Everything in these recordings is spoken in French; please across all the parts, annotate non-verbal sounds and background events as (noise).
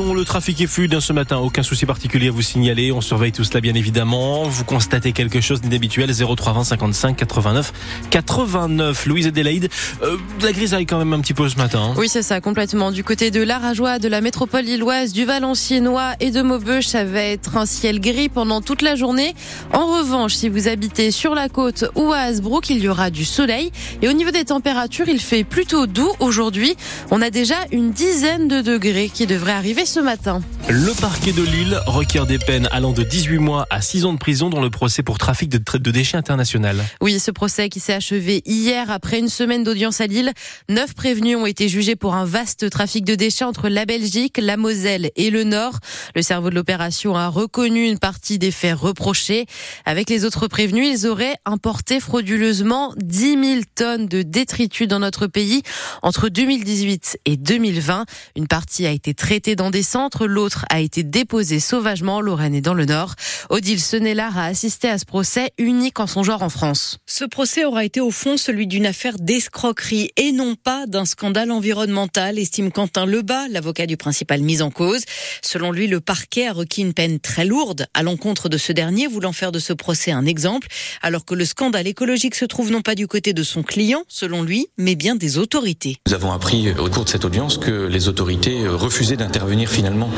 le trafic est fluide hein, ce matin. Aucun souci particulier à vous signaler. On surveille tout cela bien évidemment. Vous constatez quelque chose d'inhabituel 0320 55 89 89. Louise Adélaïde, euh, la grisaille quand même un petit peu ce matin. Hein. Oui, c'est ça, complètement. Du côté de l'Arajois, de la métropole lilloise, du Valenciennois et de Maubeuge, ça va être un ciel gris pendant toute la journée. En revanche, si vous habitez sur la côte ou à Hasbrook, il y aura du soleil. Et au niveau des températures, il fait plutôt doux aujourd'hui. On a déjà une dizaine de degrés qui devraient arriver ce matin. Le parquet de Lille requiert des peines allant de 18 mois à 6 ans de prison dans le procès pour trafic de, de déchets international. Oui, ce procès qui s'est achevé hier après une semaine d'audience à Lille. Neuf prévenus ont été jugés pour un vaste trafic de déchets entre la Belgique, la Moselle et le Nord. Le cerveau de l'opération a reconnu une partie des faits reprochés. Avec les autres prévenus, ils auraient importé frauduleusement 10 000 tonnes de détritus dans notre pays entre 2018 et 2020. Une partie a été traitée dans des centres, l'autre a été déposée sauvagement en Lorraine et dans le Nord. Odile Senelard a assisté à ce procès unique en son genre en France. Ce procès aura été au fond celui d'une affaire d'escroquerie et non pas d'un scandale environnemental, estime Quentin Lebas, l'avocat du principal mis en cause. Selon lui, le parquet a requis une peine très lourde à l'encontre de ce dernier, voulant faire de ce procès un exemple, alors que le scandale écologique se trouve non pas du côté de son client, selon lui, mais bien des autorités. Nous avons appris au cours de cette audience que les autorités refusaient d'intervenir finalement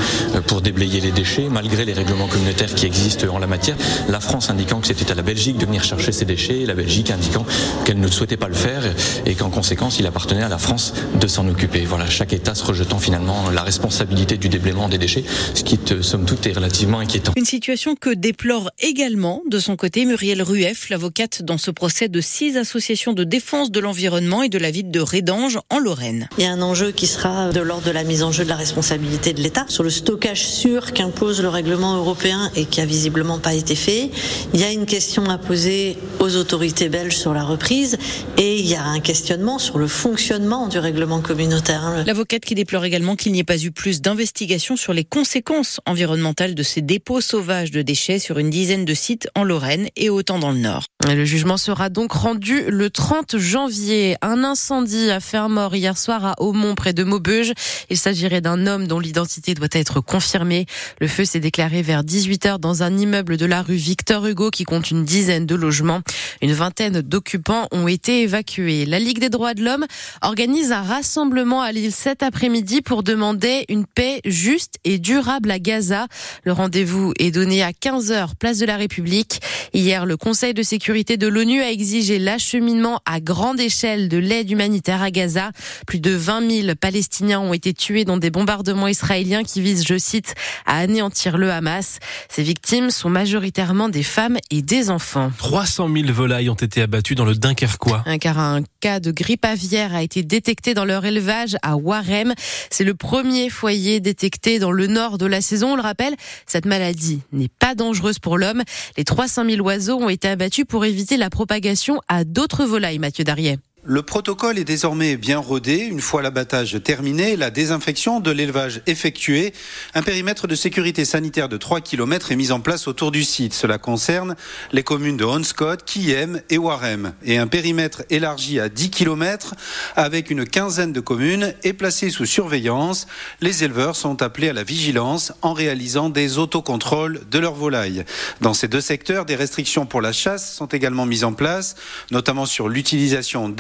pour déblayer les déchets, malgré les règlements communautaires qui existent en la matière. La France indiquant que c'était à la Belgique de venir chercher ses déchets, la Belgique indiquant qu'elle ne souhaitait pas le faire et qu'en conséquence, il appartenait à la France de s'en occuper. Voilà, chaque État se rejetant finalement la responsabilité du déblaiement des déchets, ce qui, somme toute, est relativement inquiétant. Une situation que déplore également, de son côté, Muriel Rueff, l'avocate dans ce procès de six associations de défense de l'environnement et de la ville de Rédange, en Lorraine. Il y a un enjeu qui sera de l'ordre de la mise en jeu de la responsabilité de l'État sur le stockage sûr qu'impose le règlement européen et qui a visiblement pas été fait. Il y a une question à poser aux autorités belges sur la reprise et il y a un questionnement sur le fonctionnement du règlement communautaire. L'avocate qui déplore également qu'il n'y ait pas eu plus d'investigations sur les conséquences environnementales de ces dépôts sauvages de déchets sur une dizaine de sites en Lorraine et autant dans le Nord. Le jugement sera donc rendu le 30 janvier. Un incendie a fait un mort hier soir à Aumont près de Maubeuge. Il s'agirait d'un homme dont l'identité doit être confirmée. Le feu s'est déclaré vers 18h dans un immeuble de la rue Victor Hugo qui compte une dizaine de logements. Une vingtaine d'occupants ont été évacués. La Ligue des droits de l'homme organise un rassemblement à Lille cet après-midi pour demander une paix juste et durable à Gaza. Le rendez-vous est donné à 15h, place de la République. Hier, le Conseil de sécurité de l'ONU a exigé l'acheminement à grande échelle de l'aide humanitaire à Gaza. Plus de 20 000 Palestiniens ont été tués dans des bombardements israéliens qui visent, je cite, à anéantir le Hamas. Ces victimes sont majoritairement des femmes et des enfants. 300 000 ont été abattues dans le Dunkerquois. Car un cas de grippe aviaire a été détecté dans leur élevage à Warem. C'est le premier foyer détecté dans le nord de la saison. On le rappelle, cette maladie n'est pas dangereuse pour l'homme. Les 300 000 oiseaux ont été abattus pour éviter la propagation à d'autres volailles, Mathieu Darrier. Le protocole est désormais bien rodé. Une fois l'abattage terminé, la désinfection de l'élevage effectuée, un périmètre de sécurité sanitaire de 3 km est mis en place autour du site. Cela concerne les communes de Honscott, Kiem et Warem. Et un périmètre élargi à 10 km avec une quinzaine de communes est placé sous surveillance. Les éleveurs sont appelés à la vigilance en réalisant des autocontrôles de leurs volailles. Dans ces deux secteurs, des restrictions pour la chasse sont également mises en place, notamment sur l'utilisation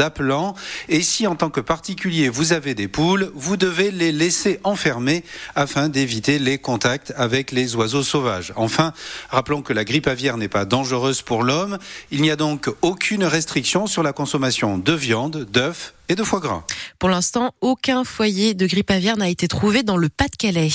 et si en tant que particulier vous avez des poules, vous devez les laisser enfermer afin d'éviter les contacts avec les oiseaux sauvages. Enfin, rappelons que la grippe aviaire n'est pas dangereuse pour l'homme. Il n'y a donc aucune restriction sur la consommation de viande, d'œufs et gras. Pour l'instant, aucun foyer de grippe aviaire n'a été trouvé dans le Pas-de-Calais.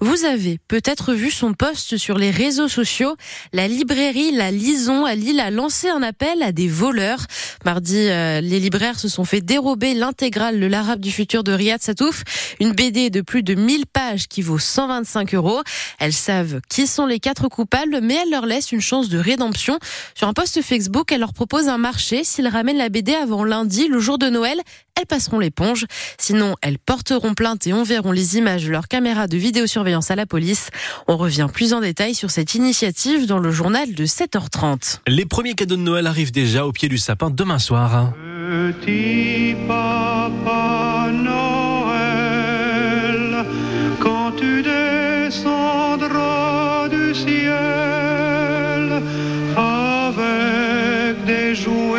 Vous avez peut-être vu son poste sur les réseaux sociaux. La librairie La Lison à Lille a lancé un appel à des voleurs. Mardi, euh, les libraires se sont fait dérober l'intégrale de l'Arabe du futur de Riyad Satouf, une BD de plus de 1000 pages qui vaut 125 euros. Elles savent qui sont les quatre coupables, mais elles leur laissent une chance de rédemption. Sur un post Facebook, elle leur propose un marché s'ils ramènent la BD avant lundi, le jour de Noël elles passeront l'éponge. Sinon, elles porteront plainte et enverront les images de leurs caméras de vidéosurveillance à la police. On revient plus en détail sur cette initiative dans le journal de 7h30. Les premiers cadeaux de Noël arrivent déjà au pied du sapin demain soir. Petit papa Noël, quand tu descendras du ciel avec des jouets.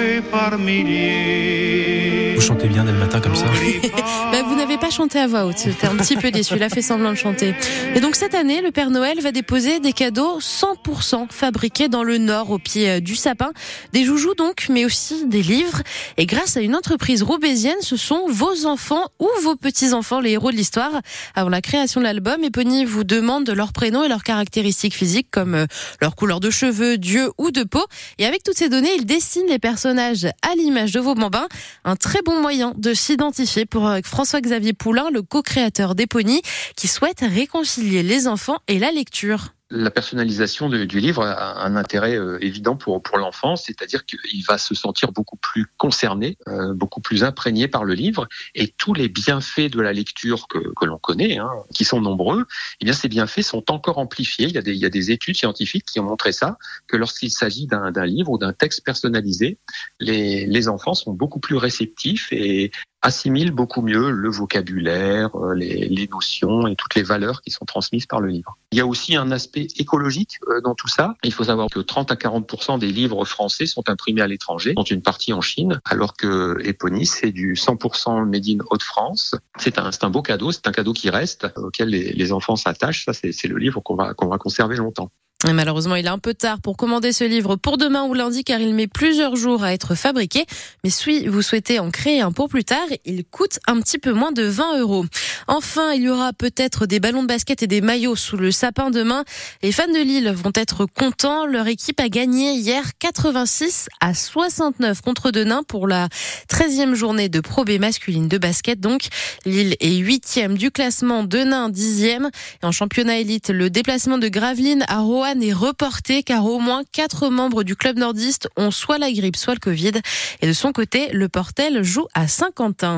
Vous chantez bien dès le matin comme ça. (laughs) bah, vous n'avez pas chanté à voix haute. C'était un petit peu déçu. Il a fait semblant de chanter. Et donc cette année, le Père Noël va déposer des cadeaux 100% fabriqués dans le Nord, au pied euh, du sapin. Des joujoux donc, mais aussi des livres. Et grâce à une entreprise roubaisienne, ce sont vos enfants ou vos petits-enfants les héros de l'histoire. Avant la création de l'album, Epony vous demande leur prénom et leurs caractéristiques physiques comme euh, leur couleur de cheveux, d'yeux ou de peau. Et avec toutes ces données, il dessine les personnages à l'image de vos bambins. Un très bon moyen de s'identifier pour euh, François-Xavier Poulain, le co-créateur d'Epony, qui souhaite réconcilier les enfants et la lecture la personnalisation du livre a un intérêt euh, évident pour, l'enfant, c'est-à-dire qu'il va se sentir beaucoup plus concerné, euh, beaucoup plus imprégné par le livre, et tous les bienfaits de la lecture que, l'on connaît, hein, qui sont nombreux, eh bien ces bienfaits sont encore amplifiés. Il y a des, il y a des études scientifiques qui ont montré ça, que lorsqu'il s'agit d'un livre ou d'un texte personnalisé, les, les enfants sont beaucoup plus réceptifs et assimilent beaucoup mieux le vocabulaire, euh, les, les, notions et toutes les valeurs qui sont transmises par le livre. Il y a aussi un aspect écologique euh, dans tout ça. Il faut savoir que 30 à 40% des livres français sont imprimés à l'étranger, dont une partie en Chine, alors que Epony, c'est du 100% made in Haute-France. C'est un, un beau cadeau, c'est un cadeau qui reste, auquel les, les enfants s'attachent. Ça, c'est le livre qu'on va, qu'on va conserver longtemps. Malheureusement, il est un peu tard pour commander ce livre pour demain ou lundi car il met plusieurs jours à être fabriqué. Mais si vous souhaitez en créer un pour plus tard, il coûte un petit peu moins de 20 euros. Enfin, il y aura peut-être des ballons de basket et des maillots sous le sapin demain. Les fans de Lille vont être contents. Leur équipe a gagné hier 86 à 69 contre Denain pour la 13e journée de Pro masculine de basket. Donc, Lille est 8e du classement, Denain 10e. Et en championnat élite, le déplacement de Gravelines à Roanne est reporté car au moins quatre membres du club nordiste ont soit la grippe, soit le Covid. Et de son côté, le Portel joue à Saint-Quentin.